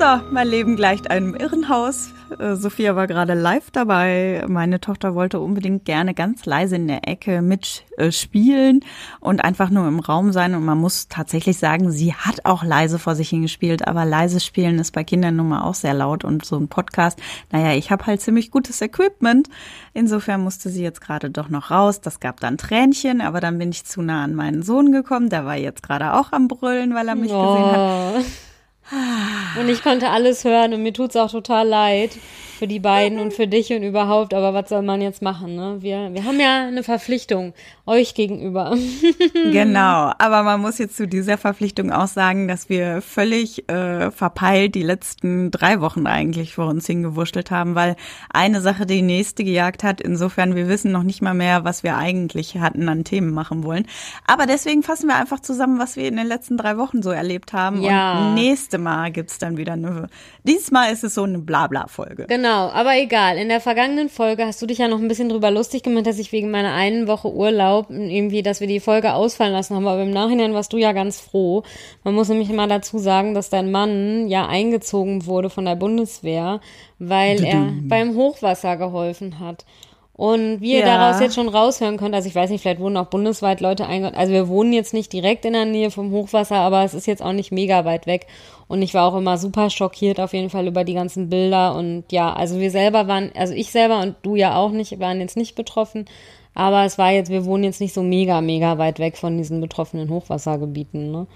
So, mein Leben gleicht einem Irrenhaus. Äh, Sophia war gerade live dabei. Meine Tochter wollte unbedingt gerne ganz leise in der Ecke mitspielen und einfach nur im Raum sein. Und man muss tatsächlich sagen, sie hat auch leise vor sich hingespielt. Aber leise spielen ist bei Kindern nun mal auch sehr laut. Und so ein Podcast, naja, ich habe halt ziemlich gutes Equipment. Insofern musste sie jetzt gerade doch noch raus. Das gab dann Tränchen, aber dann bin ich zu nah an meinen Sohn gekommen. Der war jetzt gerade auch am Brüllen, weil er mich oh. gesehen hat. Und ich konnte alles hören und mir tut's auch total leid für die beiden und für dich und überhaupt. Aber was soll man jetzt machen? Ne? Wir, wir haben ja eine Verpflichtung euch gegenüber. genau, aber man muss jetzt zu dieser Verpflichtung auch sagen, dass wir völlig äh, verpeilt die letzten drei Wochen eigentlich vor uns hingewurschtelt haben, weil eine Sache die nächste gejagt hat. Insofern, wir wissen noch nicht mal mehr, was wir eigentlich hatten an Themen machen wollen. Aber deswegen fassen wir einfach zusammen, was wir in den letzten drei Wochen so erlebt haben. Ja. Und nächste Mal gibt's dann wieder eine. Diesmal ist es so eine Blabla-Folge. Genau. Aber egal. In der vergangenen Folge hast du dich ja noch ein bisschen drüber lustig gemacht, dass ich wegen meiner einen Woche Urlaub irgendwie, dass wir die Folge ausfallen lassen haben. Aber im Nachhinein warst du ja ganz froh. Man muss nämlich mal dazu sagen, dass dein Mann ja eingezogen wurde von der Bundeswehr, weil er beim Hochwasser geholfen hat. Und wie ihr ja. daraus jetzt schon raushören könnt, also ich weiß nicht, vielleicht wurden auch bundesweit Leute eingegangen. Also wir wohnen jetzt nicht direkt in der Nähe vom Hochwasser, aber es ist jetzt auch nicht mega weit weg. Und ich war auch immer super schockiert auf jeden Fall über die ganzen Bilder. Und ja, also wir selber waren, also ich selber und du ja auch nicht, waren jetzt nicht betroffen. Aber es war jetzt, wir wohnen jetzt nicht so mega, mega weit weg von diesen betroffenen Hochwassergebieten, ne?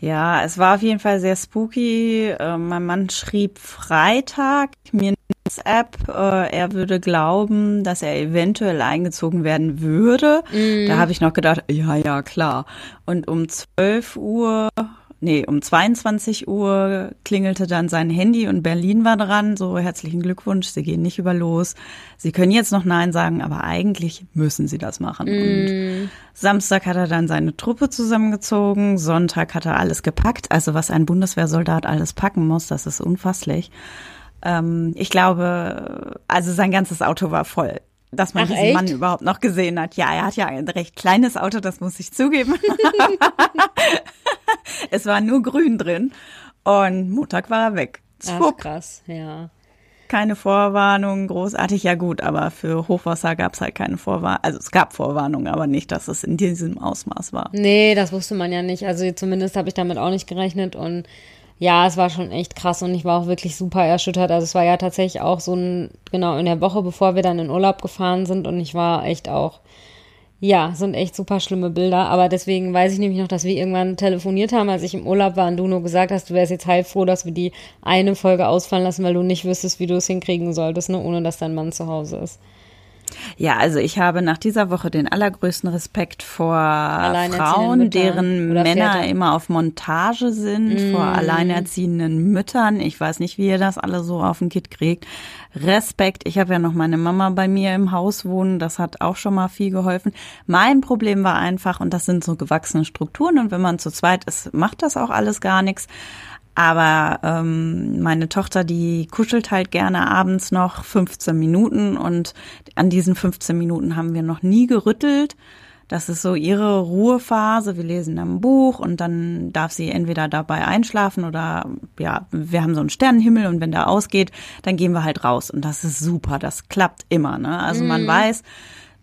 Ja, es war auf jeden Fall sehr spooky. Äh, mein Mann schrieb Freitag mir WhatsApp, äh, er würde glauben, dass er eventuell eingezogen werden würde. Mm. Da habe ich noch gedacht, ja, ja, klar. Und um 12 Uhr, nee, um 22 Uhr klingelte dann sein Handy und Berlin war dran. So, herzlichen Glückwunsch, Sie gehen nicht über los. Sie können jetzt noch Nein sagen, aber eigentlich müssen Sie das machen. Mm. Und Samstag hat er dann seine Truppe zusammengezogen. Sonntag hat er alles gepackt. Also was ein Bundeswehrsoldat alles packen muss, das ist unfasslich. Ähm, ich glaube, also sein ganzes Auto war voll dass man Ach, diesen echt? Mann überhaupt noch gesehen hat. Ja, er hat ja ein recht kleines Auto, das muss ich zugeben. es war nur grün drin und Montag war er weg. Ach, krass, ja. Keine Vorwarnung, großartig, ja gut, aber für Hochwasser gab es halt keine Vorwarnung. Also es gab Vorwarnungen, aber nicht, dass es in diesem Ausmaß war. Nee, das wusste man ja nicht. Also zumindest habe ich damit auch nicht gerechnet und ja, es war schon echt krass und ich war auch wirklich super erschüttert. Also es war ja tatsächlich auch so ein, genau in der Woche, bevor wir dann in Urlaub gefahren sind und ich war echt auch, ja, sind echt super schlimme Bilder. Aber deswegen weiß ich nämlich noch, dass wir irgendwann telefoniert haben, als ich im Urlaub war und du nur gesagt hast, du wärst jetzt heilfroh, dass wir die eine Folge ausfallen lassen, weil du nicht wüsstest, wie du es hinkriegen solltest, ne, ohne dass dein Mann zu Hause ist. Ja, also ich habe nach dieser Woche den allergrößten Respekt vor Frauen, deren Männer Väter. immer auf Montage sind, mm. vor alleinerziehenden Müttern. Ich weiß nicht, wie ihr das alle so auf den Kit kriegt. Respekt. Ich habe ja noch meine Mama bei mir im Haus wohnen. Das hat auch schon mal viel geholfen. Mein Problem war einfach, und das sind so gewachsene Strukturen. Und wenn man zu zweit ist, macht das auch alles gar nichts. Aber ähm, meine Tochter, die kuschelt halt gerne abends noch 15 Minuten und an diesen 15 Minuten haben wir noch nie gerüttelt. Das ist so ihre Ruhephase. Wir lesen ein Buch und dann darf sie entweder dabei einschlafen oder ja, wir haben so einen Sternenhimmel und wenn der ausgeht, dann gehen wir halt raus und das ist super. Das klappt immer. Ne? Also man mhm. weiß,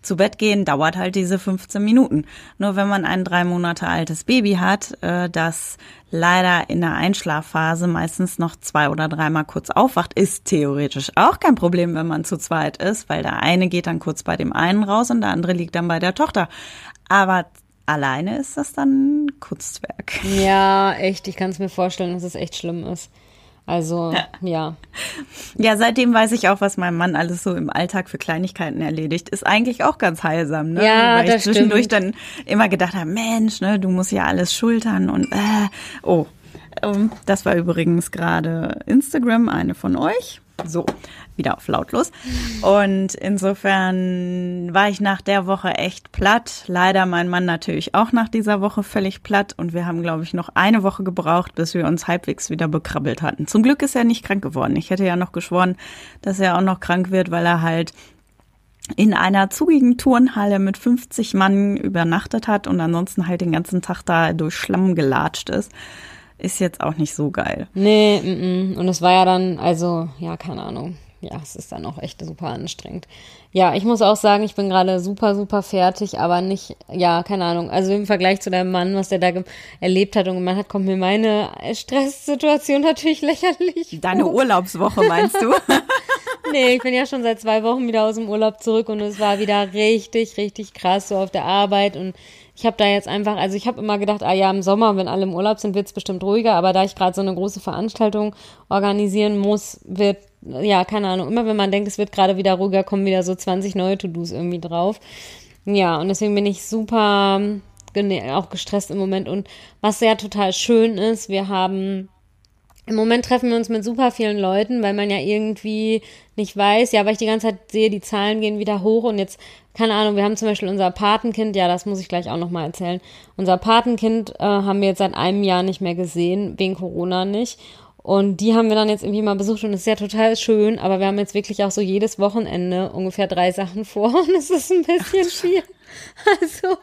zu Bett gehen dauert halt diese 15 Minuten. Nur wenn man ein drei Monate altes Baby hat, äh, das leider in der Einschlafphase meistens noch zwei oder dreimal kurz aufwacht, ist theoretisch auch kein Problem, wenn man zu zweit ist, weil der eine geht dann kurz bei dem einen raus und der andere liegt dann bei der Tochter. Aber alleine ist das dann Kunstwerk. Ja, echt. Ich kann es mir vorstellen, dass es echt schlimm ist. Also, ja. ja. seitdem weiß ich auch, was mein Mann alles so im Alltag für Kleinigkeiten erledigt. Ist eigentlich auch ganz heilsam, ne? Ja, Weil ich das zwischendurch stimmt. dann immer gedacht habe, Mensch, ne, du musst ja alles schultern und äh, oh. Ähm, das war übrigens gerade Instagram, eine von euch. So, wieder auf lautlos. Und insofern war ich nach der Woche echt platt. Leider mein Mann natürlich auch nach dieser Woche völlig platt. Und wir haben, glaube ich, noch eine Woche gebraucht, bis wir uns halbwegs wieder bekrabbelt hatten. Zum Glück ist er nicht krank geworden. Ich hätte ja noch geschworen, dass er auch noch krank wird, weil er halt in einer zugigen Turnhalle mit 50 Mann übernachtet hat und ansonsten halt den ganzen Tag da durch Schlamm gelatscht ist ist jetzt auch nicht so geil. Nee, m -m. und es war ja dann, also, ja, keine Ahnung. Ja, es ist dann auch echt super anstrengend. Ja, ich muss auch sagen, ich bin gerade super, super fertig, aber nicht, ja, keine Ahnung. Also im Vergleich zu deinem Mann, was der da erlebt hat und gemacht hat, kommt mir meine Stresssituation natürlich lächerlich. Deine. Urlaubswoche meinst du? nee, ich bin ja schon seit zwei Wochen wieder aus dem Urlaub zurück und es war wieder richtig, richtig krass so auf der Arbeit und ich habe da jetzt einfach, also ich habe immer gedacht, ah ja, im Sommer, wenn alle im Urlaub sind, wird es bestimmt ruhiger, aber da ich gerade so eine große Veranstaltung organisieren muss, wird, ja, keine Ahnung, immer wenn man denkt, es wird gerade wieder ruhiger, kommen wieder so 20 neue To-Dos irgendwie drauf. Ja, und deswegen bin ich super auch gestresst im Moment. Und was ja total schön ist, wir haben im Moment treffen wir uns mit super vielen Leuten, weil man ja irgendwie nicht weiß, ja, weil ich die ganze Zeit sehe, die Zahlen gehen wieder hoch und jetzt, keine Ahnung, wir haben zum Beispiel unser Patenkind, ja, das muss ich gleich auch nochmal erzählen. Unser Patenkind äh, haben wir jetzt seit einem Jahr nicht mehr gesehen, wegen Corona nicht. Und die haben wir dann jetzt irgendwie mal besucht und es ist ja total schön, aber wir haben jetzt wirklich auch so jedes Wochenende ungefähr drei Sachen vor und es ist ein bisschen viel. Also.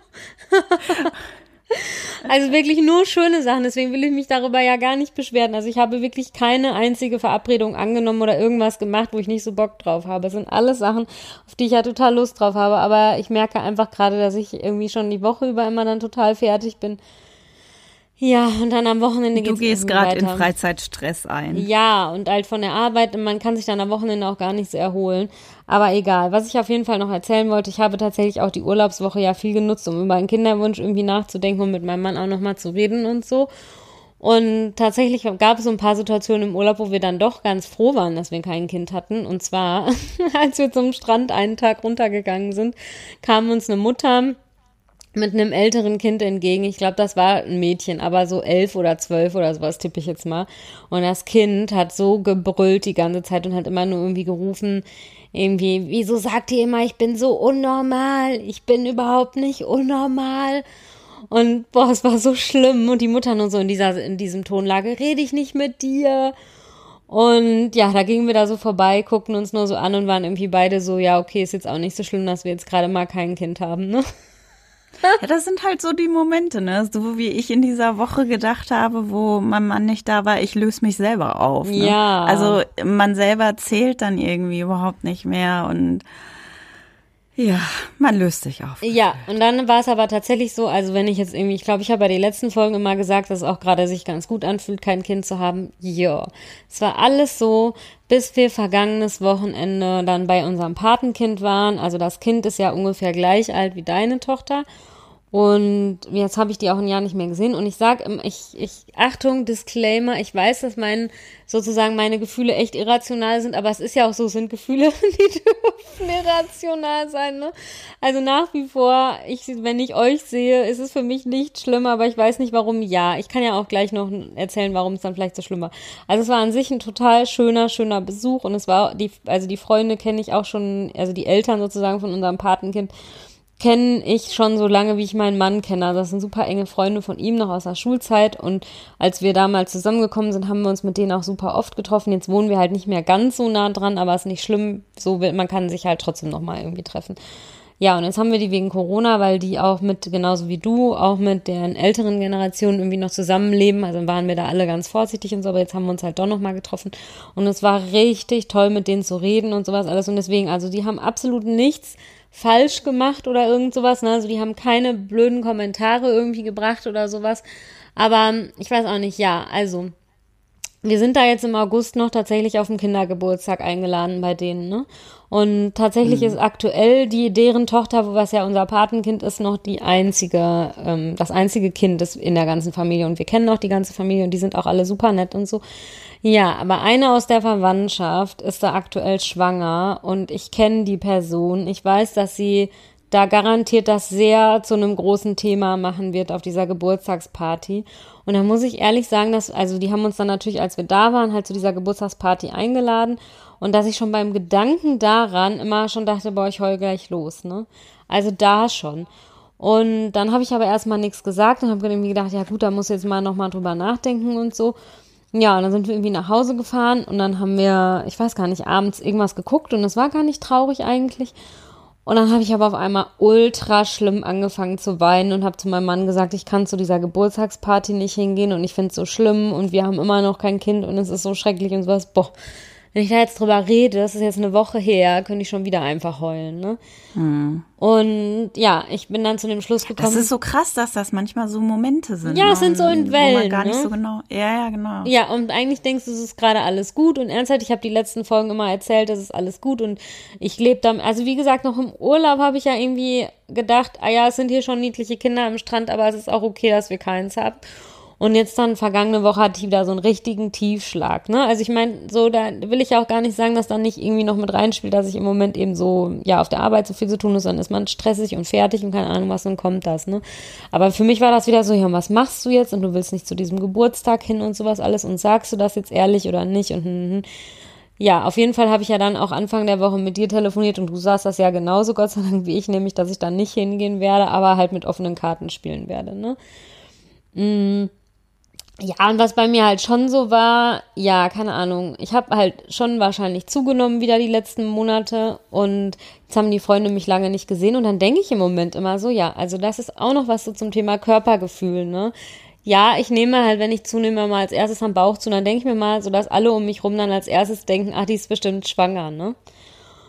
Also wirklich nur schöne Sachen, deswegen will ich mich darüber ja gar nicht beschweren. Also ich habe wirklich keine einzige Verabredung angenommen oder irgendwas gemacht, wo ich nicht so Bock drauf habe. Es sind alles Sachen, auf die ich ja total Lust drauf habe, aber ich merke einfach gerade, dass ich irgendwie schon die Woche über immer dann total fertig bin ja, und dann am Wochenende geht's Du gehst gerade in Freizeitstress ein. Ja, und halt von der Arbeit, man kann sich dann am Wochenende auch gar nichts erholen. Aber egal. Was ich auf jeden Fall noch erzählen wollte, ich habe tatsächlich auch die Urlaubswoche ja viel genutzt, um über einen Kinderwunsch irgendwie nachzudenken und mit meinem Mann auch nochmal zu reden und so. Und tatsächlich gab es so ein paar Situationen im Urlaub, wo wir dann doch ganz froh waren, dass wir kein Kind hatten. Und zwar, als wir zum Strand einen Tag runtergegangen sind, kam uns eine Mutter mit einem älteren Kind entgegen. Ich glaube, das war ein Mädchen, aber so elf oder zwölf oder sowas tippe ich jetzt mal. Und das Kind hat so gebrüllt die ganze Zeit und hat immer nur irgendwie gerufen, irgendwie, wieso sagt ihr immer, ich bin so unnormal? Ich bin überhaupt nicht unnormal. Und boah, es war so schlimm. Und die Mutter nur so in dieser, in diesem Tonlage, rede ich nicht mit dir. Und ja, da gingen wir da so vorbei, guckten uns nur so an und waren irgendwie beide so, ja, okay, ist jetzt auch nicht so schlimm, dass wir jetzt gerade mal kein Kind haben, ne? Ja, das sind halt so die Momente, ne? So wie ich in dieser Woche gedacht habe, wo mein Mann nicht da war, ich löse mich selber auf. Ne? Ja. Also man selber zählt dann irgendwie überhaupt nicht mehr und ja, man löst sich auf. Ja, und dann war es aber tatsächlich so, also wenn ich jetzt irgendwie, ich glaube, ich habe bei den letzten Folgen immer gesagt, dass es auch gerade sich ganz gut anfühlt, kein Kind zu haben. Ja, es war alles so, bis wir vergangenes Wochenende dann bei unserem Patenkind waren. Also das Kind ist ja ungefähr gleich alt wie deine Tochter. Und jetzt habe ich die auch ein Jahr nicht mehr gesehen. Und ich sage, ich, ich, Achtung, Disclaimer, ich weiß, dass mein, sozusagen meine Gefühle echt irrational sind, aber es ist ja auch so, sind Gefühle, die dürfen irrational sein, ne? Also nach wie vor, ich, wenn ich euch sehe, ist es für mich nicht schlimm, aber ich weiß nicht warum ja. Ich kann ja auch gleich noch erzählen, warum es dann vielleicht so schlimm war. Also es war an sich ein total schöner, schöner Besuch und es war die, also die Freunde kenne ich auch schon, also die Eltern sozusagen von unserem Patenkind kenne ich schon so lange, wie ich meinen Mann kenne. Also das sind super enge Freunde von ihm noch aus der Schulzeit. Und als wir damals zusammengekommen sind, haben wir uns mit denen auch super oft getroffen. Jetzt wohnen wir halt nicht mehr ganz so nah dran, aber ist nicht schlimm. So will, man kann sich halt trotzdem noch mal irgendwie treffen. Ja, und jetzt haben wir die wegen Corona, weil die auch mit, genauso wie du, auch mit deren älteren Generationen irgendwie noch zusammenleben. Also waren wir da alle ganz vorsichtig und so, aber jetzt haben wir uns halt doch noch mal getroffen. Und es war richtig toll, mit denen zu reden und sowas alles. Und deswegen, also die haben absolut nichts falsch gemacht oder irgend sowas. Ne? Also die haben keine blöden Kommentare irgendwie gebracht oder sowas. Aber ich weiß auch nicht, ja, also wir sind da jetzt im August noch tatsächlich auf dem Kindergeburtstag eingeladen bei denen, ne? Und tatsächlich mhm. ist aktuell die deren Tochter, was ja unser Patenkind ist, noch die einzige, ähm, das einzige Kind ist in der ganzen Familie. Und wir kennen auch die ganze Familie und die sind auch alle super nett und so. Ja, aber eine aus der Verwandtschaft ist da aktuell schwanger und ich kenne die Person. Ich weiß, dass sie da garantiert das sehr zu einem großen Thema machen wird auf dieser Geburtstagsparty. Und da muss ich ehrlich sagen, dass, also die haben uns dann natürlich, als wir da waren, halt zu dieser Geburtstagsparty eingeladen und dass ich schon beim Gedanken daran immer schon dachte, boah, ich heul gleich los, ne? Also da schon. Und dann habe ich aber erstmal nichts gesagt und habe irgendwie gedacht, ja gut, da muss jetzt mal nochmal drüber nachdenken und so. Ja, und dann sind wir irgendwie nach Hause gefahren und dann haben wir, ich weiß gar nicht, abends irgendwas geguckt und es war gar nicht traurig eigentlich. Und dann habe ich aber auf einmal ultra schlimm angefangen zu weinen und habe zu meinem Mann gesagt, ich kann zu dieser Geburtstagsparty nicht hingehen und ich finde es so schlimm und wir haben immer noch kein Kind und es ist so schrecklich und sowas. Boah, wenn ich da jetzt drüber rede, das ist jetzt eine Woche her, könnte ich schon wieder einfach heulen, ne? Mhm. Und ja, ich bin dann zu dem Schluss gekommen. Das ist so krass, dass das manchmal so Momente sind. Ja, es sind so in Wellen. Wo man gar nicht ne? so genau. Ja, ja, genau. Ja, und eigentlich denkst du, es ist gerade alles gut und ernsthaft, ich habe die letzten Folgen immer erzählt, es ist alles gut und ich lebe da, also wie gesagt, noch im Urlaub habe ich ja irgendwie gedacht, ah ja, es sind hier schon niedliche Kinder am Strand, aber es ist auch okay, dass wir keins haben. Und jetzt dann, vergangene Woche hatte ich wieder so einen richtigen Tiefschlag. Ne? Also ich meine, so, da will ich ja auch gar nicht sagen, dass da nicht irgendwie noch mit reinspielt, dass ich im Moment eben so, ja, auf der Arbeit so viel zu tun ist, dann ist man stressig und fertig und keine Ahnung was, dann kommt das, ne? Aber für mich war das wieder so, ja, was machst du jetzt? Und du willst nicht zu diesem Geburtstag hin und sowas alles und sagst du das jetzt ehrlich oder nicht? Und hm, hm. ja, auf jeden Fall habe ich ja dann auch Anfang der Woche mit dir telefoniert und du sagst das ja genauso, Gott sei Dank, wie ich, nämlich, dass ich dann nicht hingehen werde, aber halt mit offenen Karten spielen werde, ne? Mm. Ja, und was bei mir halt schon so war, ja, keine Ahnung, ich habe halt schon wahrscheinlich zugenommen wieder die letzten Monate und jetzt haben die Freunde mich lange nicht gesehen und dann denke ich im Moment immer so, ja, also das ist auch noch was so zum Thema Körpergefühl, ne? Ja, ich nehme halt, wenn ich zunehme, mal als erstes am Bauch zu, dann denke ich mir mal, so dass alle um mich rum dann als erstes denken, ach, die ist bestimmt schwanger, ne?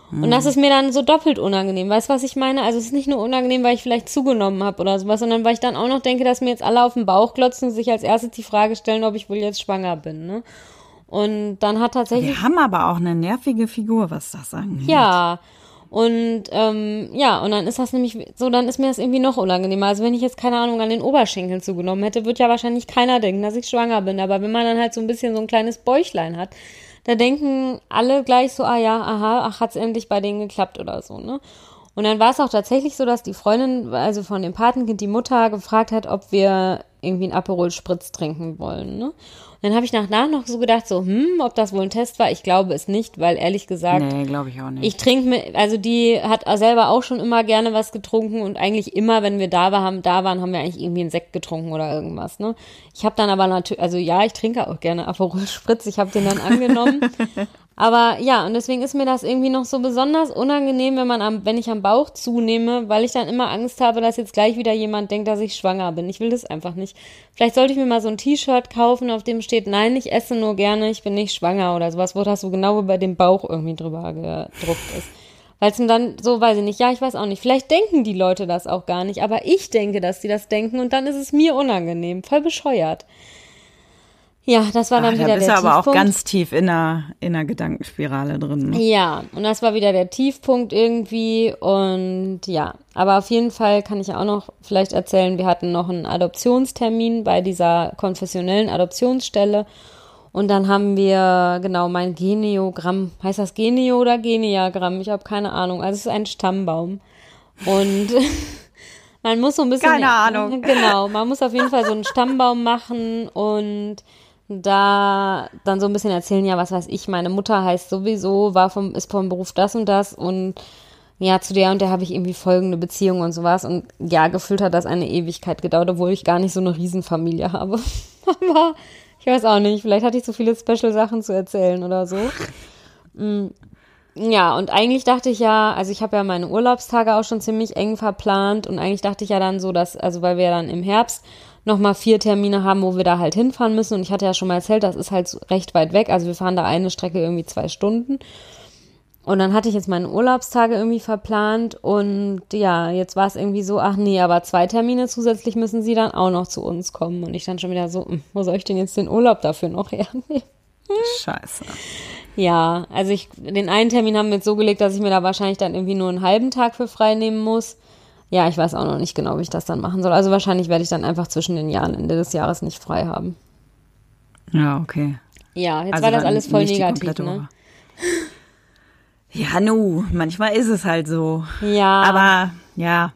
Und das ist mir dann so doppelt unangenehm. Weißt du, was ich meine? Also es ist nicht nur unangenehm, weil ich vielleicht zugenommen habe oder sowas, sondern weil ich dann auch noch denke, dass mir jetzt alle auf den Bauch glotzen und sich als erstes die Frage stellen, ob ich wohl jetzt schwanger bin. Ne? Und dann hat tatsächlich. Wir haben aber auch eine nervige Figur, was das angeht. Ja. Und ähm, ja, und dann ist das nämlich so, dann ist mir das irgendwie noch unangenehmer. Also wenn ich jetzt keine Ahnung an den Oberschenkeln zugenommen hätte, wird ja wahrscheinlich keiner denken, dass ich schwanger bin. Aber wenn man dann halt so ein bisschen so ein kleines Bäuchlein hat, da denken alle gleich so, ah ja, aha, ach, hat's endlich bei denen geklappt oder so, ne? Und dann war es auch tatsächlich so, dass die Freundin, also von dem Patenkind, die Mutter gefragt hat, ob wir irgendwie einen Aperol Spritz trinken wollen, ne? Dann habe ich nach nach noch so gedacht, so, hm, ob das wohl ein Test war. Ich glaube es nicht, weil ehrlich gesagt. Nee, glaube ich auch nicht. Ich trinke mir, also die hat selber auch schon immer gerne was getrunken und eigentlich immer, wenn wir da waren, da waren, haben wir eigentlich irgendwie einen Sekt getrunken oder irgendwas, ne? Ich habe dann aber natürlich, also ja, ich trinke auch gerne Aperol Spritz. Ich habe den dann angenommen. Aber ja, und deswegen ist mir das irgendwie noch so besonders unangenehm, wenn man am, wenn ich am Bauch zunehme, weil ich dann immer Angst habe, dass jetzt gleich wieder jemand denkt, dass ich schwanger bin. Ich will das einfach nicht. Vielleicht sollte ich mir mal so ein T-Shirt kaufen, auf dem steht, nein, ich esse nur gerne, ich bin nicht schwanger oder sowas, wo das so genau bei dem Bauch irgendwie drüber gedruckt ist. Weil es dann so, weiß ich nicht, ja, ich weiß auch nicht. Vielleicht denken die Leute das auch gar nicht, aber ich denke, dass sie das denken und dann ist es mir unangenehm. Voll bescheuert. Ja, das war dann Ach, wieder da bist der du aber auch ganz tief in einer, in einer Gedankenspirale drin. Ne? Ja, und das war wieder der Tiefpunkt irgendwie. Und ja, aber auf jeden Fall kann ich auch noch vielleicht erzählen, wir hatten noch einen Adoptionstermin bei dieser konfessionellen Adoptionsstelle. Und dann haben wir, genau, mein Geneogramm. Heißt das Geneo oder Geniagramm? Ich habe keine Ahnung. Also es ist ein Stammbaum. Und man muss so ein bisschen. Keine Ahnung. Genau, man muss auf jeden Fall so einen Stammbaum machen und da dann so ein bisschen erzählen, ja, was weiß ich, meine Mutter heißt sowieso, war vom, ist vom Beruf das und das und ja, zu der und der habe ich irgendwie folgende Beziehung und sowas. Und ja, gefühlt hat das eine Ewigkeit gedauert, obwohl ich gar nicht so eine Riesenfamilie habe. Aber ich weiß auch nicht, vielleicht hatte ich so viele Special-Sachen zu erzählen oder so. Mm, ja, und eigentlich dachte ich ja, also ich habe ja meine Urlaubstage auch schon ziemlich eng verplant und eigentlich dachte ich ja dann so, dass, also weil wir dann im Herbst nochmal vier Termine haben, wo wir da halt hinfahren müssen. Und ich hatte ja schon mal erzählt, das ist halt recht weit weg. Also wir fahren da eine Strecke irgendwie zwei Stunden. Und dann hatte ich jetzt meine Urlaubstage irgendwie verplant und ja, jetzt war es irgendwie so, ach nee, aber zwei Termine zusätzlich müssen sie dann auch noch zu uns kommen. Und ich dann schon wieder so, hm, wo soll ich denn jetzt den Urlaub dafür noch hernehmen? Scheiße. Ja, also ich, den einen Termin haben wir jetzt so gelegt, dass ich mir da wahrscheinlich dann irgendwie nur einen halben Tag für frei nehmen muss. Ja, ich weiß auch noch nicht genau, wie ich das dann machen soll. Also wahrscheinlich werde ich dann einfach zwischen den Jahren Ende des Jahres nicht frei haben. Ja, okay. Ja, jetzt also war das alles voll negativ, ne? Ja, nu, manchmal ist es halt so. Ja. Aber Ja,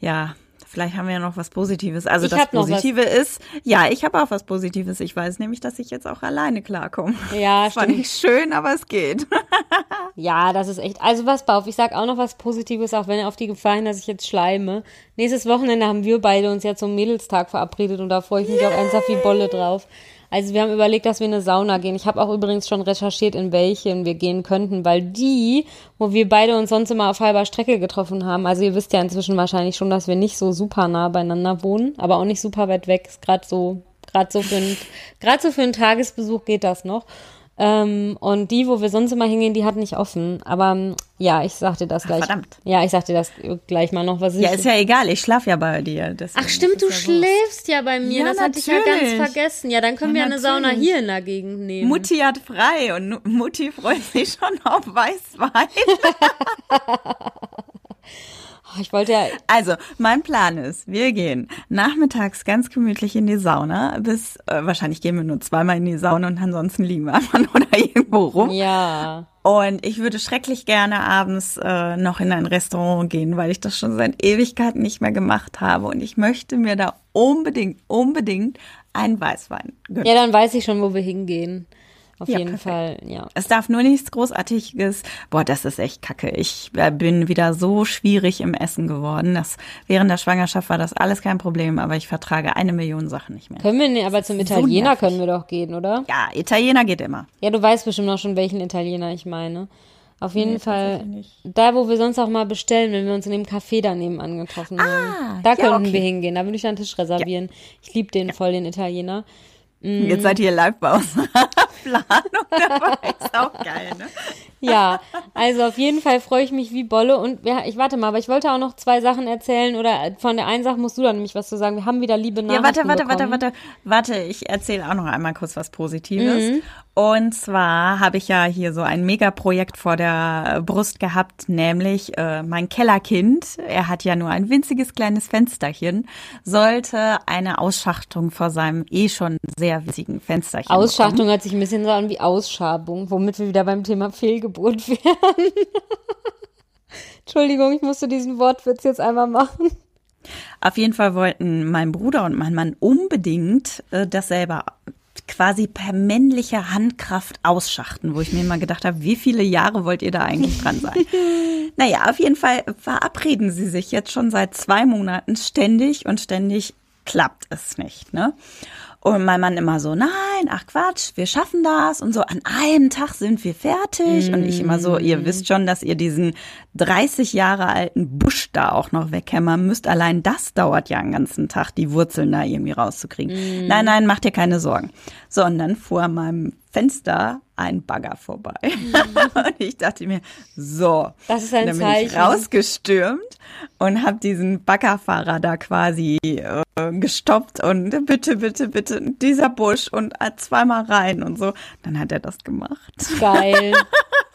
ja, Vielleicht haben wir ja noch was Positives. Also ich das Positive ist, ja, ich habe auch was Positives. Ich weiß nämlich, dass ich jetzt auch alleine klarkomme. Ja, das stimmt. Fand ich schön, aber es geht. ja, das ist echt. Also was auf, ich sag auch noch was Positives, auch wenn auf die Gefahr hin, dass ich jetzt schleime. Nächstes Wochenende haben wir beide uns ja zum Mädelstag verabredet und da freue ich mich Yay. auch ernsthaft wie Bolle drauf. Also wir haben überlegt, dass wir in eine Sauna gehen. Ich habe auch übrigens schon recherchiert, in welchen wir gehen könnten, weil die, wo wir beide uns sonst immer auf halber Strecke getroffen haben, also ihr wisst ja inzwischen wahrscheinlich schon, dass wir nicht so super nah beieinander wohnen, aber auch nicht super weit weg. Ist gerade so, gerade so für ein, gerade so für einen Tagesbesuch geht das noch. Ähm, und die, wo wir sonst immer hingehen, die hat nicht offen. Aber ähm, ja, ich sagte das gleich. Verdammt. Ja, ich sagte das gleich mal noch, was ich. Ja, ist ja egal, ich schlaf ja bei dir. Ach stimmt, du ja schläfst ja bei mir. Ja, das hatte ich ja ganz vergessen. Ja, dann können ja, wir eine Sauna hier in der Gegend nehmen. Mutti hat frei und Mutti freut sich schon auf Weißwein. ich wollte ja. Also, mein Plan ist, wir gehen nachmittags ganz gemütlich in die Sauna. Bis, äh, wahrscheinlich gehen wir nur zweimal in die Sauna und ansonsten liegen wir einfach nur da irgendwo rum. Ja. Und ich würde schrecklich gerne abends äh, noch in ein Restaurant gehen, weil ich das schon seit Ewigkeiten nicht mehr gemacht habe. Und ich möchte mir da unbedingt, unbedingt einen Weißwein gönnen. Ja, dann weiß ich schon, wo wir hingehen. Auf ja, jeden perfekt. Fall, ja. Es darf nur nichts Großartiges. Boah, das ist echt kacke. Ich äh, bin wieder so schwierig im Essen geworden. Das, während der Schwangerschaft war das alles kein Problem, aber ich vertrage eine Million Sachen nicht mehr. Können wir, nicht, aber zum Italiener so können wir doch gehen, oder? Ja, Italiener geht immer. Ja, du weißt bestimmt noch schon, welchen Italiener ich meine. Auf jeden nee, Fall, da wo wir sonst auch mal bestellen, wenn wir uns in dem Café daneben angetroffen ah, haben. Da ja, könnten okay. wir hingehen, da würde ich einen Tisch reservieren. Ja. Ich liebe den voll, den Italiener. Jetzt seid ihr live bei unserer Planung dabei. Ist auch geil, ne? Ja, also auf jeden Fall freue ich mich wie Bolle. Und ja, ich warte mal, aber ich wollte auch noch zwei Sachen erzählen. Oder von der einen Sache musst du dann nämlich was zu sagen. Wir haben wieder liebe Nachrichten Ja, warte, warte, bekommen. warte, warte. Warte, ich erzähle auch noch einmal kurz was Positives. Mhm. Und zwar habe ich ja hier so ein Megaprojekt vor der Brust gehabt, nämlich äh, mein Kellerkind. Er hat ja nur ein winziges kleines Fensterchen, sollte eine Ausschachtung vor seinem eh schon sehr winzigen Fensterchen. Ausschachtung bekommen. hört sich ein bisschen so an wie Ausschabung, womit wir wieder beim Thema Fehlgeburt wären. Entschuldigung, ich musste diesen Wortwitz jetzt einmal machen. Auf jeden Fall wollten mein Bruder und mein Mann unbedingt äh, das selber quasi per männlicher Handkraft ausschachten, wo ich mir immer gedacht habe, wie viele Jahre wollt ihr da eigentlich dran sein? naja, auf jeden Fall verabreden sie sich jetzt schon seit zwei Monaten ständig und ständig klappt es nicht. Ne? Und mein Mann immer so, nein, ach Quatsch, wir schaffen das und so, an einem Tag sind wir fertig. Mm. Und ich immer so, ihr wisst schon, dass ihr diesen 30 Jahre alten Busch da auch noch weghämmern müsst. Allein das dauert ja einen ganzen Tag, die Wurzeln da irgendwie rauszukriegen. Mm. Nein, nein, macht dir keine Sorgen. So, und dann vor meinem Fenster ein Bagger vorbei. und ich dachte mir, so, das ist ein dann bin Zeichen. ich rausgestürmt und habe diesen Baggerfahrer da quasi äh, gestoppt und bitte, bitte, bitte, dieser Busch und zweimal rein und so. Dann hat er das gemacht. Geil.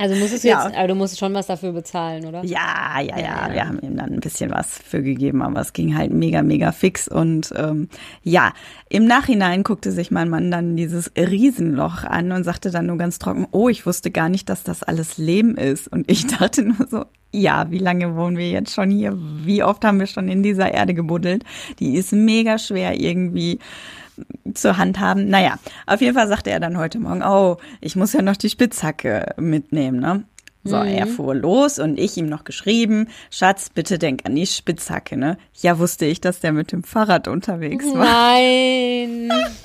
Also musstest du jetzt, aber du musst schon was dafür bezahlen, oder? Ja, ja, ja, ja. Wir haben ihm dann ein bisschen was für gegeben, aber es ging halt mega, mega fix. Und ähm, ja, im Nachhinein guckte sich mein Mann dann dieses Riesenloch an und sagte dann nur ganz trocken, oh, ich wusste gar nicht, dass das alles Lehm ist. Und ich dachte nur so, ja, wie lange wohnen wir jetzt schon hier? Wie oft haben wir schon in dieser Erde gebuddelt? Die ist mega schwer irgendwie zur Hand haben. Naja, auf jeden Fall sagte er dann heute Morgen, oh, ich muss ja noch die Spitzhacke mitnehmen, ne? So, mhm. er fuhr los und ich ihm noch geschrieben, Schatz, bitte denk an die Spitzhacke, ne? Ja, wusste ich, dass der mit dem Fahrrad unterwegs war. Nein.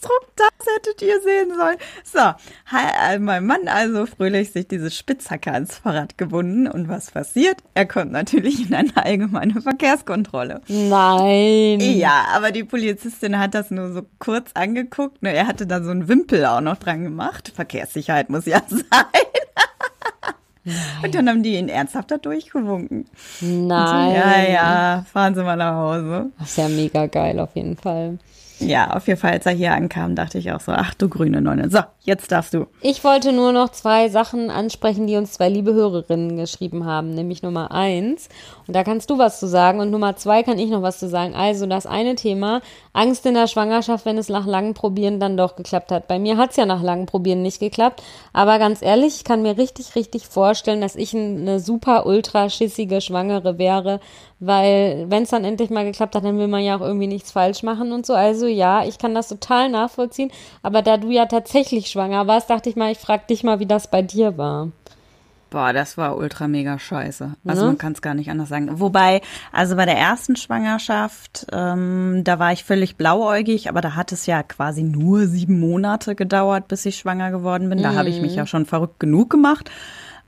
Konstrukt, das hättet ihr sehen sollen. So, äh, mein Mann also fröhlich sich diese Spitzhacke ans Fahrrad gebunden. Und was passiert? Er kommt natürlich in eine allgemeine Verkehrskontrolle. Nein. Ja, aber die Polizistin hat das nur so kurz angeguckt. Er hatte da so einen Wimpel auch noch dran gemacht. Verkehrssicherheit muss ja sein. Nein. Und dann haben die ihn ernsthaft da durchgewunken. Nein. So, ja, ja, fahren Sie mal nach Hause. Das ist ja mega geil auf jeden Fall. Ja, auf jeden Fall, als er hier ankam, dachte ich auch so, ach du grüne Nonne. So, jetzt darfst du. Ich wollte nur noch zwei Sachen ansprechen, die uns zwei liebe Hörerinnen geschrieben haben, nämlich Nummer eins. Da kannst du was zu sagen und Nummer zwei kann ich noch was zu sagen. Also das eine Thema, Angst in der Schwangerschaft, wenn es nach langem Probieren dann doch geklappt hat. Bei mir hat es ja nach langem Probieren nicht geklappt. Aber ganz ehrlich, ich kann mir richtig, richtig vorstellen, dass ich eine super ultra schissige Schwangere wäre, weil wenn es dann endlich mal geklappt hat, dann will man ja auch irgendwie nichts falsch machen und so. Also ja, ich kann das total nachvollziehen. Aber da du ja tatsächlich schwanger warst, dachte ich mal, ich frag dich mal, wie das bei dir war. Boah, das war ultra mega scheiße. Also ne? man kann es gar nicht anders sagen. Wobei, also bei der ersten Schwangerschaft, ähm, da war ich völlig blauäugig, aber da hat es ja quasi nur sieben Monate gedauert, bis ich schwanger geworden bin. Da mhm. habe ich mich ja schon verrückt genug gemacht.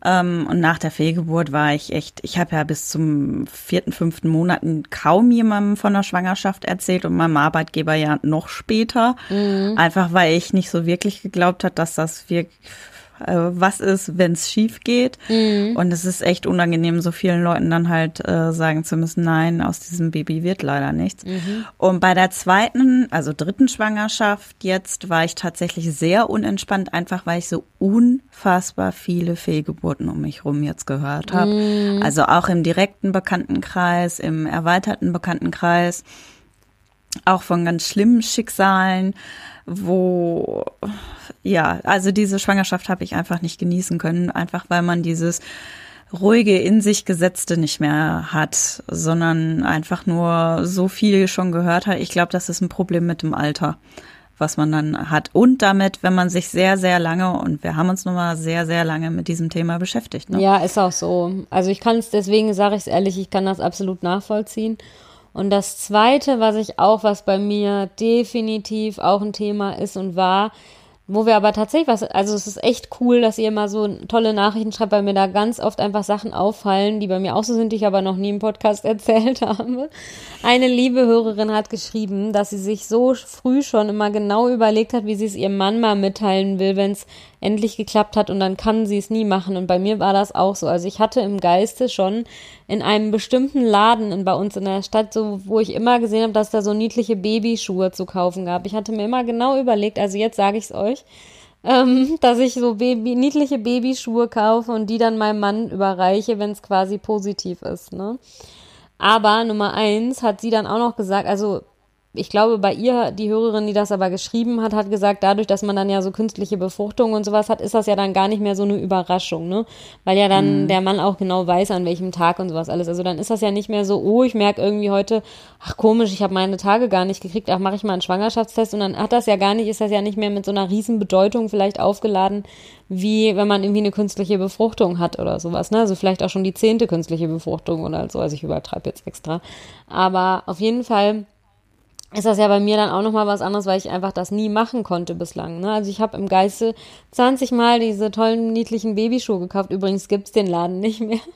Ähm, und nach der Fehlgeburt war ich echt, ich habe ja bis zum vierten, fünften Monaten kaum jemandem von der Schwangerschaft erzählt und meinem Arbeitgeber ja noch später. Mhm. Einfach weil ich nicht so wirklich geglaubt hat, dass das wirklich äh, was ist, wenn es schief geht. Mhm. Und es ist echt unangenehm, so vielen Leuten dann halt äh, sagen zu müssen, nein, aus diesem Baby wird leider nichts. Mhm. Und bei der zweiten, also dritten Schwangerschaft jetzt war ich tatsächlich sehr unentspannt, einfach weil ich so unfassbar viele Fehlgeburten um mich rum jetzt gehört habe. Mhm. Also auch im direkten Bekanntenkreis, im erweiterten Bekanntenkreis, auch von ganz schlimmen Schicksalen wo ja, also diese Schwangerschaft habe ich einfach nicht genießen können, einfach weil man dieses ruhige in sich gesetzte nicht mehr hat, sondern einfach nur so viel schon gehört hat. Ich glaube, das ist ein Problem mit dem Alter, was man dann hat. Und damit, wenn man sich sehr, sehr lange, und wir haben uns nun mal sehr, sehr lange mit diesem Thema beschäftigt. Ne? Ja, ist auch so. Also ich kann es, deswegen sage ich es ehrlich, ich kann das absolut nachvollziehen. Und das Zweite, was ich auch, was bei mir definitiv auch ein Thema ist und war, wo wir aber tatsächlich was, also es ist echt cool, dass ihr immer so tolle Nachrichten schreibt, weil mir da ganz oft einfach Sachen auffallen, die bei mir auch so sind, die ich aber noch nie im Podcast erzählt habe. Eine liebe Hörerin hat geschrieben, dass sie sich so früh schon immer genau überlegt hat, wie sie es ihrem Mann mal mitteilen will, wenn es endlich geklappt hat und dann kann sie es nie machen. Und bei mir war das auch so. Also ich hatte im Geiste schon in einem bestimmten Laden in, bei uns in der Stadt, so wo ich immer gesehen habe, dass da so niedliche Babyschuhe zu kaufen gab. Ich hatte mir immer genau überlegt, also jetzt sage ich es euch, ähm, dass ich so Baby, niedliche Babyschuhe kaufe und die dann meinem Mann überreiche, wenn es quasi positiv ist. Ne? Aber Nummer eins hat sie dann auch noch gesagt, also ich glaube, bei ihr, die Hörerin, die das aber geschrieben hat, hat gesagt, dadurch, dass man dann ja so künstliche Befruchtung und sowas hat, ist das ja dann gar nicht mehr so eine Überraschung, ne? Weil ja dann mhm. der Mann auch genau weiß, an welchem Tag und sowas alles. Also dann ist das ja nicht mehr so, oh, ich merke irgendwie heute, ach komisch, ich habe meine Tage gar nicht gekriegt, ach, mache ich mal einen Schwangerschaftstest und dann hat das ja gar nicht, ist das ja nicht mehr mit so einer riesen Bedeutung vielleicht aufgeladen, wie wenn man irgendwie eine künstliche Befruchtung hat oder sowas, ne? Also vielleicht auch schon die zehnte künstliche Befruchtung oder so, also ich übertreibe jetzt extra. Aber auf jeden Fall ist das ja bei mir dann auch nochmal was anderes, weil ich einfach das nie machen konnte bislang. Ne? Also ich habe im Geiste 20 Mal diese tollen, niedlichen Babyschuhe gekauft. Übrigens gibt's den Laden nicht mehr.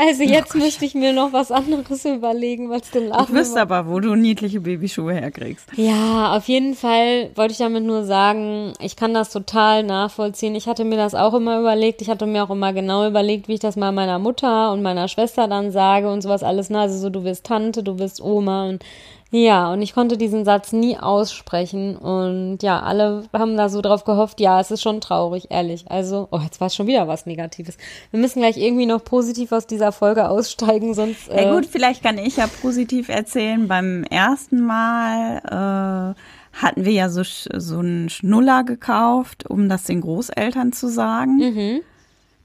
Also jetzt oh müsste ich mir noch was anderes überlegen, was den Laden Ich wüsste aber, wo du niedliche Babyschuhe herkriegst. Ja, auf jeden Fall wollte ich damit nur sagen, ich kann das total nachvollziehen. Ich hatte mir das auch immer überlegt. Ich hatte mir auch immer genau überlegt, wie ich das mal meiner Mutter und meiner Schwester dann sage und sowas alles. Ne? Also so, du wirst Tante, du wirst Oma und ja, und ich konnte diesen Satz nie aussprechen. Und ja, alle haben da so drauf gehofft, ja, es ist schon traurig, ehrlich. Also, oh, jetzt war es schon wieder was Negatives. Wir müssen gleich irgendwie noch positiv aus dieser Folge aussteigen, sonst. Äh ja gut, vielleicht kann ich ja positiv erzählen. Beim ersten Mal äh, hatten wir ja so, so einen Schnuller gekauft, um das den Großeltern zu sagen. Mhm.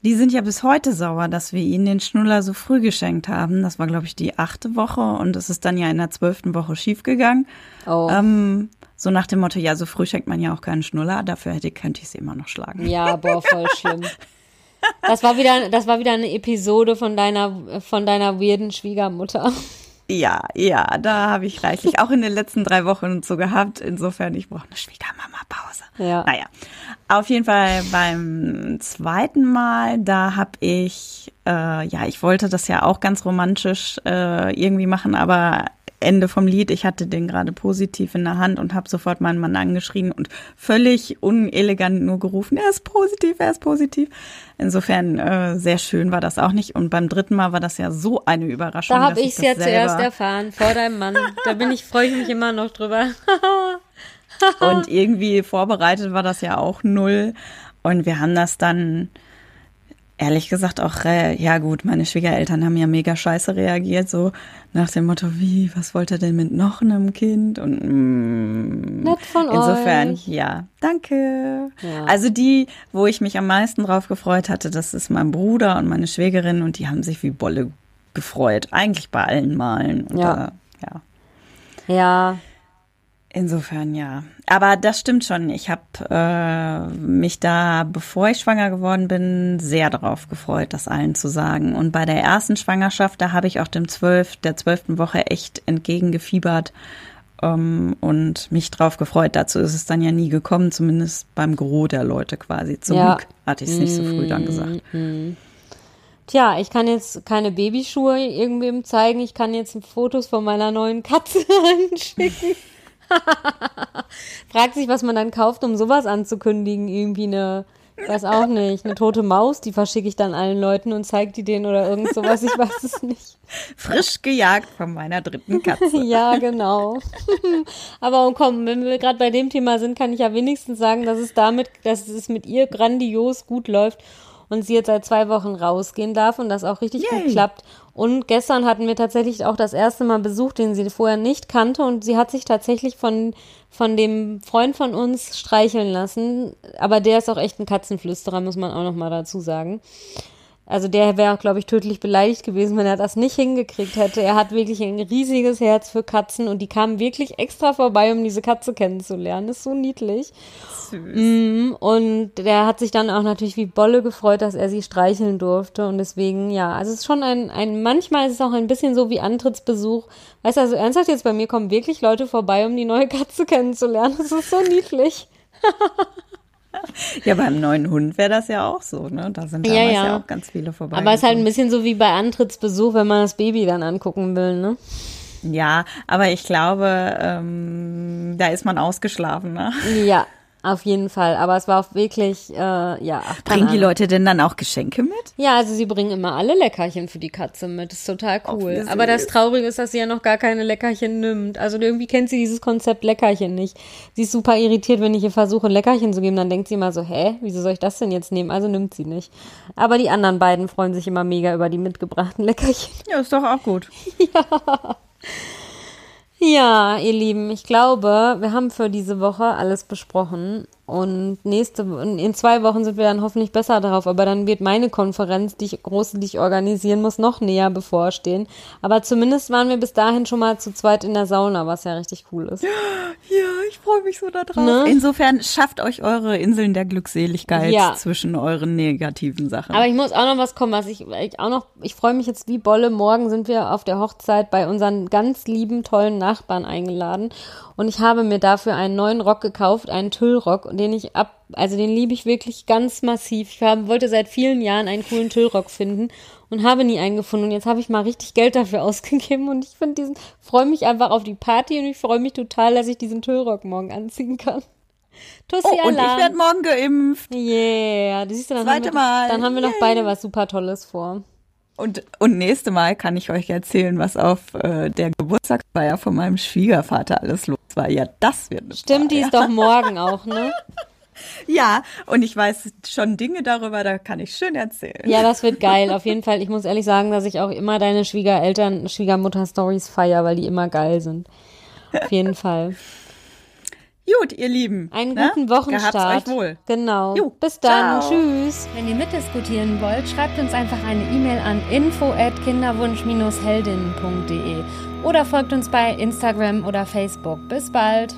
Die sind ja bis heute sauer, dass wir ihnen den Schnuller so früh geschenkt haben. Das war, glaube ich, die achte Woche und es ist dann ja in der zwölften Woche schiefgegangen. Oh. Ähm, so nach dem Motto, ja, so früh schenkt man ja auch keinen Schnuller, dafür hätte, könnte ich sie immer noch schlagen. Ja, boah, voll schlimm. Das war wieder, das war wieder eine Episode von deiner, von deiner weirden Schwiegermutter. Ja, ja, da habe ich reichlich auch in den letzten drei Wochen so gehabt. Insofern, ich brauche eine Schwiegermama-Pause. Ja. Naja, auf jeden Fall beim zweiten Mal, da habe ich, äh, ja, ich wollte das ja auch ganz romantisch äh, irgendwie machen, aber Ende vom Lied, ich hatte den gerade positiv in der Hand und habe sofort meinen Mann angeschrien und völlig unelegant nur gerufen, er ist positiv, er ist positiv. Insofern äh, sehr schön war das auch nicht. Und beim dritten Mal war das ja so eine Überraschung. Da habe ich es ja zuerst erfahren, vor deinem Mann. Da bin ich, freue ich mich immer noch drüber. und irgendwie vorbereitet war das ja auch null. Und wir haben das dann ehrlich gesagt auch, äh, ja gut, meine Schwiegereltern haben ja mega scheiße reagiert, so nach dem Motto, wie, was wollt ihr denn mit noch einem Kind? Und mm, Nett von insofern, euch. ja, danke. Ja. Also die, wo ich mich am meisten drauf gefreut hatte, das ist mein Bruder und meine Schwägerin und die haben sich wie Bolle gefreut, eigentlich bei allen Malen. Und ja. Da, ja. Ja, Insofern ja. Aber das stimmt schon. Ich habe äh, mich da, bevor ich schwanger geworden bin, sehr darauf gefreut, das allen zu sagen. Und bei der ersten Schwangerschaft, da habe ich auch dem zwölf, der zwölften Woche echt entgegengefiebert ähm, und mich drauf gefreut. Dazu ist es dann ja nie gekommen, zumindest beim Gros der Leute quasi. Zum ja. Glück hatte ich es nicht so früh dann gesagt. Mhm. Tja, ich kann jetzt keine Babyschuhe irgendwem zeigen. Ich kann jetzt Fotos von meiner neuen Katze anschicken. Fragt sich, was man dann kauft, um sowas anzukündigen. Irgendwie eine, weiß auch nicht, eine tote Maus, die verschicke ich dann allen Leuten und zeige die denen oder irgend sowas, ich weiß es nicht. Frisch gejagt von meiner dritten Katze. ja, genau. Aber komm, wenn wir gerade bei dem Thema sind, kann ich ja wenigstens sagen, dass es damit, dass es mit ihr grandios gut läuft und sie jetzt seit zwei Wochen rausgehen darf und das auch richtig Yay. gut klappt. Und gestern hatten wir tatsächlich auch das erste Mal Besuch, den sie vorher nicht kannte und sie hat sich tatsächlich von, von dem Freund von uns streicheln lassen. Aber der ist auch echt ein Katzenflüsterer, muss man auch noch mal dazu sagen. Also der wäre, glaube ich, tödlich beleidigt gewesen, wenn er das nicht hingekriegt hätte. Er hat wirklich ein riesiges Herz für Katzen und die kamen wirklich extra vorbei, um diese Katze kennenzulernen. ist so niedlich. Süß. Mm, und der hat sich dann auch natürlich wie Bolle gefreut, dass er sie streicheln durfte. Und deswegen, ja, also es ist schon ein, ein, manchmal ist es auch ein bisschen so wie Antrittsbesuch. Weißt du, also ernsthaft jetzt bei mir kommen wirklich Leute vorbei, um die neue Katze kennenzulernen. Das ist so niedlich. Ja, beim neuen Hund wäre das ja auch so, ne? Da sind damals ja, ja. ja auch ganz viele vorbei. Aber es ist halt ein bisschen so wie bei Antrittsbesuch, wenn man das Baby dann angucken will, ne? Ja, aber ich glaube, ähm, da ist man ausgeschlafen, ne? Ja, auf jeden Fall. Aber es war auch wirklich, äh, ja. Ach, bringen die Leute denn dann auch Geschenke mit? Ja, also sie bringen immer alle Leckerchen für die Katze mit. Das ist total cool. Aber das Traurige ist, dass sie ja noch gar keine Leckerchen nimmt. Also irgendwie kennt sie dieses Konzept Leckerchen nicht. Sie ist super irritiert, wenn ich ihr versuche, Leckerchen zu geben. Dann denkt sie immer so, hä, wieso soll ich das denn jetzt nehmen? Also nimmt sie nicht. Aber die anderen beiden freuen sich immer mega über die mitgebrachten Leckerchen. Ja, ist doch auch gut. ja. Ja, ihr Lieben, ich glaube, wir haben für diese Woche alles besprochen. Und nächste, in zwei Wochen sind wir dann hoffentlich besser darauf. Aber dann wird meine Konferenz, die ich, große, die ich organisieren muss, noch näher bevorstehen. Aber zumindest waren wir bis dahin schon mal zu zweit in der Sauna, was ja richtig cool ist. Ja, ich freue mich so darauf. Ne? Insofern schafft euch eure Inseln der Glückseligkeit ja. zwischen euren negativen Sachen. Aber ich muss auch noch was kommen, was ich, ich auch noch, ich freue mich jetzt wie Bolle. Morgen sind wir auf der Hochzeit bei unseren ganz lieben, tollen Nachbarn eingeladen. Und ich habe mir dafür einen neuen Rock gekauft, einen Tüllrock, den ich ab, also den liebe ich wirklich ganz massiv. Ich habe, wollte seit vielen Jahren einen coolen Tüllrock finden und habe nie einen gefunden. Und jetzt habe ich mal richtig Geld dafür ausgegeben und ich finde diesen, freue mich einfach auf die Party und ich freue mich total, dass ich diesen Tüllrock morgen anziehen kann. Tussi oh, und ich werde morgen geimpft. Yeah, du siehst, dann Zweite haben wir, Mal. Dann haben wir noch beide was super Tolles vor. Und, und nächste Mal kann ich euch erzählen, was auf äh, der Geburtstagsfeier von meinem Schwiegervater alles los war. Ja, das wird eine Stimmt, die ist doch morgen auch, ne? Ja, und ich weiß schon Dinge darüber, da kann ich schön erzählen. Ja, das wird geil. Auf jeden Fall. Ich muss ehrlich sagen, dass ich auch immer deine Schwiegereltern, Schwiegermutter-Stories feier, weil die immer geil sind. Auf jeden Fall. Gut, ihr Lieben. Einen ne? guten Wochenstart. Gehabt's euch wohl. Genau. Jo, Bis dann. Ciao. Tschüss. Wenn ihr mitdiskutieren wollt, schreibt uns einfach eine E-Mail an info@kinderwunsch-heldinnen.de oder folgt uns bei Instagram oder Facebook. Bis bald.